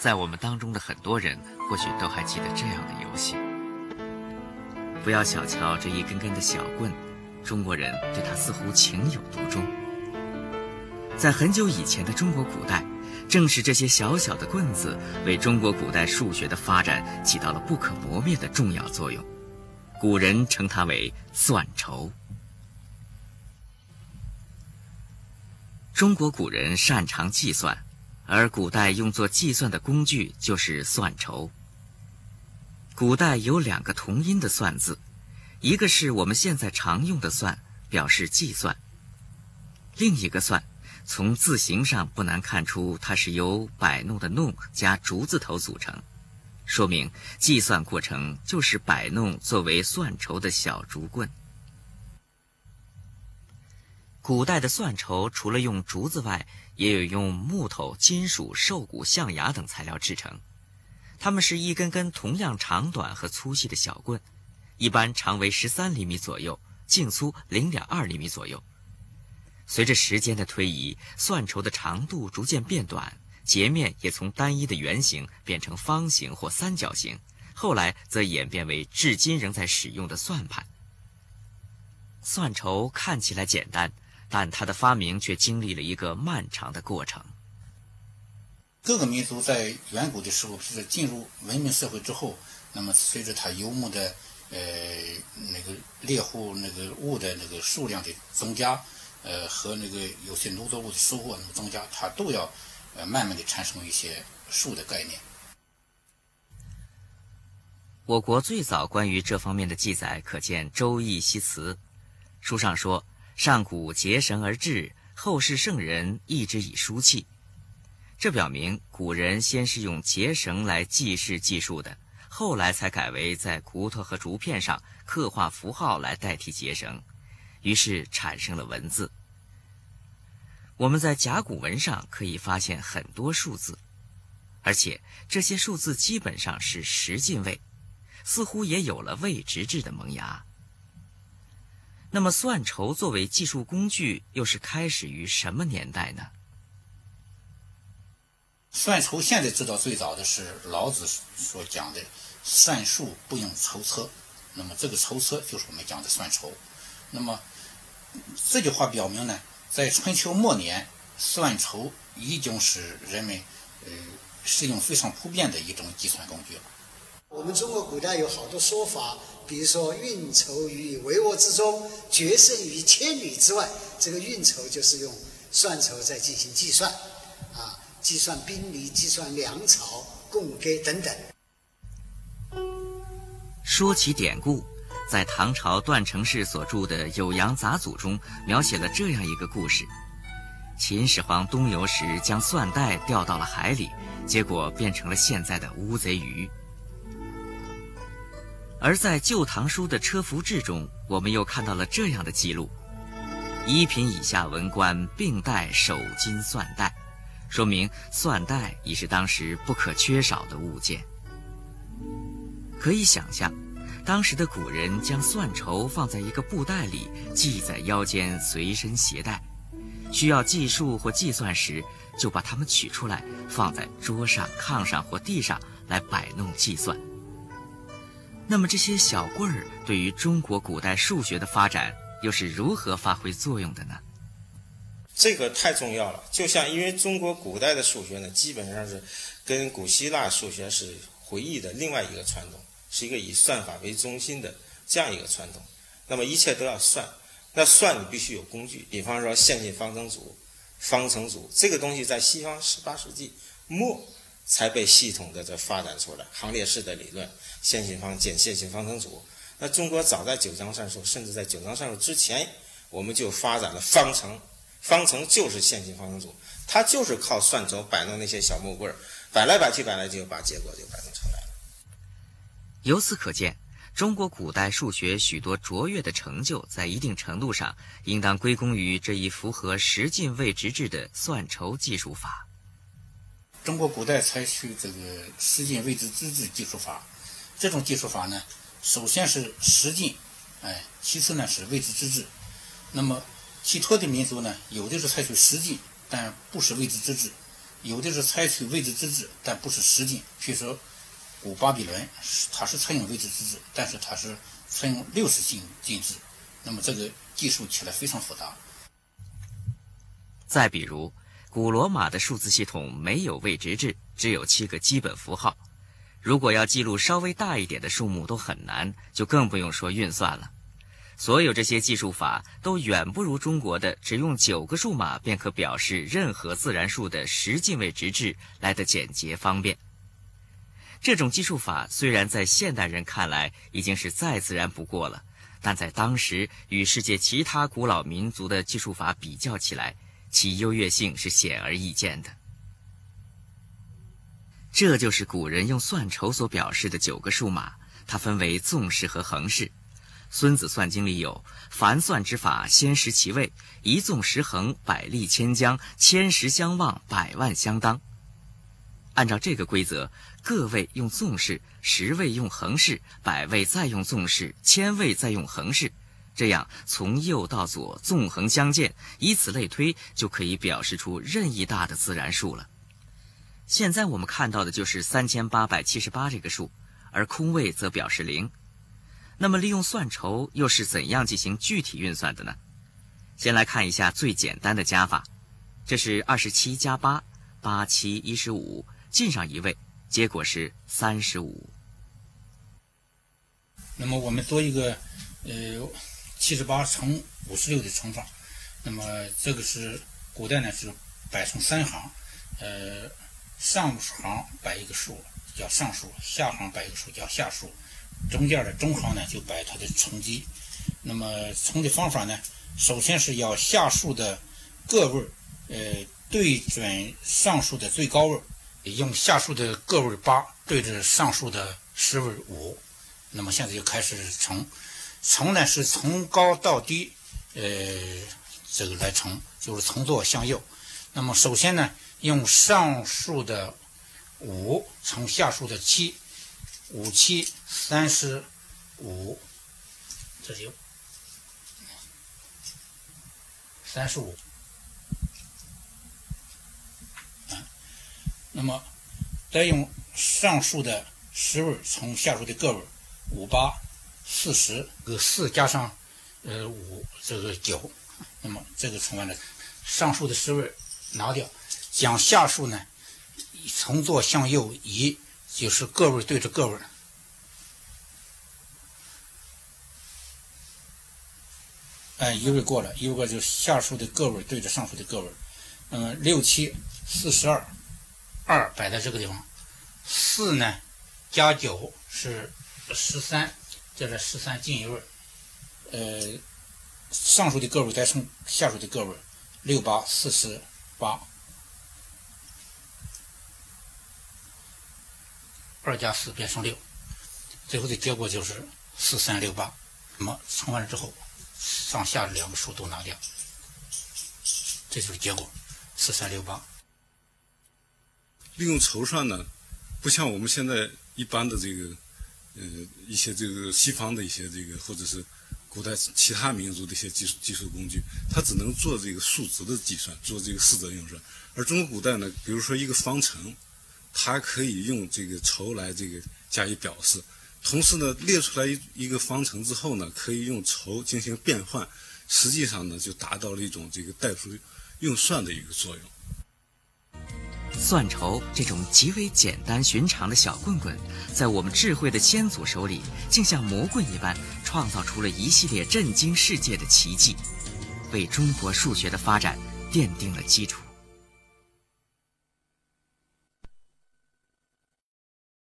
在我们当中的很多人或许都还记得这样的游戏。不要小瞧这一根根的小棍，中国人对它似乎情有独钟。在很久以前的中国古代，正是这些小小的棍子，为中国古代数学的发展起到了不可磨灭的重要作用。古人称它为算筹。中国古人擅长计算，而古代用作计算的工具就是算筹。古代有两个同音的“算”字，一个是我们现在常用的“算”，表示计算；另一个“算”，从字形上不难看出，它是由摆弄的“弄”加竹字头组成，说明计算过程就是摆弄作为算筹的小竹棍。古代的算筹除了用竹子外，也有用木头、金属、兽骨、象牙等材料制成。它们是一根根同样长短和粗细的小棍，一般长为十三厘米左右，径粗零点二厘米左右。随着时间的推移，算筹的长度逐渐变短，截面也从单一的圆形变成方形或三角形，后来则演变为至今仍在使用的算盘。算筹看起来简单。但它的发明却经历了一个漫长的过程。各个民族在远古的时候，是进入文明社会之后，那么随着它游牧的呃那个猎户那个物的那个数量的增加，呃和那个有些农作物的收获那么增加，它都要呃慢慢的产生一些数的概念。我国最早关于这方面的记载，可见《周易》西辞，书上说。上古结绳而制，后世圣人亦之以书契。这表明古人先是用结绳来记事计数的，后来才改为在骨头和竹片上刻画符号来代替结绳，于是产生了文字。我们在甲骨文上可以发现很多数字，而且这些数字基本上是十进位，似乎也有了位直制的萌芽。那么，算筹作为计数工具，又是开始于什么年代呢？算筹现在知道最早的是老子所讲的“算术不用筹策”，那么这个筹策就是我们讲的算筹。那么这句话表明呢，在春秋末年，算筹已经是人们呃使用非常普遍的一种计算工具。我们中国古代有好多说法。比如说，运筹于帷幄之中，决胜于千里之外。这个运筹就是用算筹在进行计算，啊，计算兵力、计算粮草、供给等等。说起典故，在唐朝段成式所著的《酉阳杂俎》中，描写了这样一个故事：秦始皇东游时，将蒜带掉到了海里，结果变成了现在的乌贼鱼。而在《旧唐书》的车服志中，我们又看到了这样的记录：一品以下文官并带手金算带，说明算带已是当时不可缺少的物件。可以想象，当时的古人将算筹放在一个布袋里，系在腰间，随身携带；需要计数或计算时，就把它们取出来，放在桌上、炕上或地上来摆弄计算。那么这些小棍儿对于中国古代数学的发展又是如何发挥作用的呢？这个太重要了。就像因为中国古代的数学呢，基本上是跟古希腊数学是回忆的另外一个传统，是一个以算法为中心的这样一个传统。那么一切都要算，那算你必须有工具，比方说线性方程组、方程组这个东西，在西方十八世纪末。才被系统的这发展出来，行列式的理论、线性方、简线性方程组。那中国早在九章算术，甚至在九章算术之前，我们就发展了方程。方程就是线性方程组，它就是靠算轴摆弄那些小木棍儿，摆来摆去，摆来就把结果就摆弄出来了。由此可见，中国古代数学许多卓越的成就，在一定程度上应当归功于这一符合十进位直制的算筹计数法。中国古代采取这个十进位置之制计数法，这种计数法呢，首先是十进，哎，其次呢是位置之制。那么其他的民族呢，有的是采取十进，但不是位置之制。有的是采取位置之制，但不是实进。譬如说，古巴比伦，它是采用位置之制，但是它是采用六十进进制。那么这个计数起来非常复杂。再比如，古罗马的数字系统没有位值制，只有七个基本符号。如果要记录稍微大一点的数目都很难，就更不用说运算了。所有这些计数法都远不如中国的只用九个数码便可表示任何自然数的十进位值制来的简洁方便。这种计数法虽然在现代人看来已经是再自然不过了，但在当时与世界其他古老民族的计数法比较起来，其优越性是显而易见的。这就是古人用算筹所表示的九个数码，它分为纵式和横式。《孙子算经》里有“凡算之法，先识其位，一纵十横，百利千将，千十相望，百万相当。”按照这个规则，个位用纵式，十位用横式，百位再用纵式，千位再用横式，这样从右到左纵横相间，以此类推，就可以表示出任意大的自然数了。现在我们看到的就是三千八百七十八这个数，而空位则表示零。那么，利用算筹又是怎样进行具体运算的呢？先来看一下最简单的加法，这是二十七加八，八七一十五，进上一位，结果是三十五。那么我们做一个呃七十八乘五十六的乘法，那么这个是古代呢是摆成三行，呃上行摆一个数叫上数，下行摆一个数叫下数。中间的中行呢，就摆它的乘积。那么乘的方法呢，首先是要下数的个位呃，对准上数的最高位用下数的个位八对着上数的十位五。那么现在就开始乘，乘呢是从高到低，呃，这个来乘，就是从左向右。那么首先呢，用上数的五乘下数的七。五七三十五，这就三十五。啊，那么再用上述的十位乘下数的个位，五八四十，个四加上呃五，这个九，那么这个乘完了，上述的十位拿掉，将下数呢从左向右移。就是个位对着个位，哎，一位过了，一位过就下数的个位对着上数的个位。嗯六七四十二，二摆在这个地方，四呢加九是十三，这是十三进一位。呃，上数的个位再乘下数的个位，六八四十八。二加四变成六，最后的结果就是四三六八。那么乘完之后，上下两个数都拿掉，这就是结果，四三六八。利用筹算呢，不像我们现在一般的这个，呃，一些这个西方的一些这个，或者是古代其他民族的一些计数计数工具，它只能做这个数值的计算，做这个四则运算。而中国古代呢，比如说一个方程。它可以用这个筹来这个加以表示，同时呢，列出来一一个方程之后呢，可以用筹进行变换，实际上呢，就达到了一种这个代数运算的一个作用。算筹这种极为简单寻常的小棍棍，在我们智慧的先祖手里，竟像魔棍一般，创造出了一系列震惊世界的奇迹，为中国数学的发展奠定了基础。